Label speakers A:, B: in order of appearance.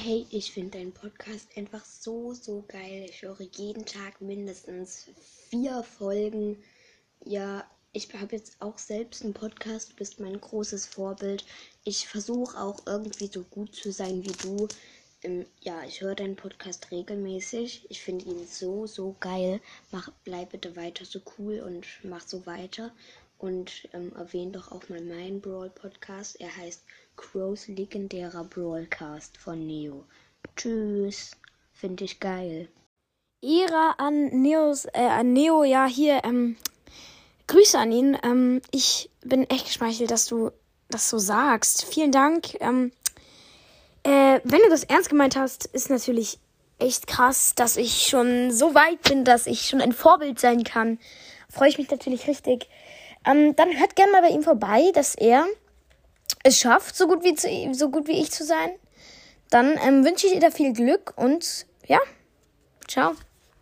A: Hey, ich finde deinen Podcast einfach so, so geil. Ich höre jeden Tag mindestens vier Folgen. Ja, ich habe jetzt auch selbst einen Podcast, du bist mein großes Vorbild. Ich versuche auch irgendwie so gut zu sein wie du. Ähm, ja, ich höre deinen Podcast regelmäßig. Ich finde ihn so, so geil. Mach, bleib bitte weiter so cool und mach so weiter. Und ähm, erwähne doch auch mal meinen Brawl-Podcast. Er heißt Crows legendärer Brawlcast von Neo. Tschüss. Finde ich geil.
B: Ehre an Neos, äh, an Neo, ja, hier, ähm, Grüße an ihn. Ähm, ich bin echt geschmeichelt, dass du das so sagst. Vielen Dank. Ähm, äh, wenn du das ernst gemeint hast, ist natürlich echt krass, dass ich schon so weit bin, dass ich schon ein Vorbild sein kann. Freue ich mich natürlich richtig. Ähm, dann hört gerne mal bei ihm vorbei, dass er es schafft, so gut wie, zu, so gut wie ich zu sein. Dann ähm, wünsche ich dir da viel Glück und ja, ciao.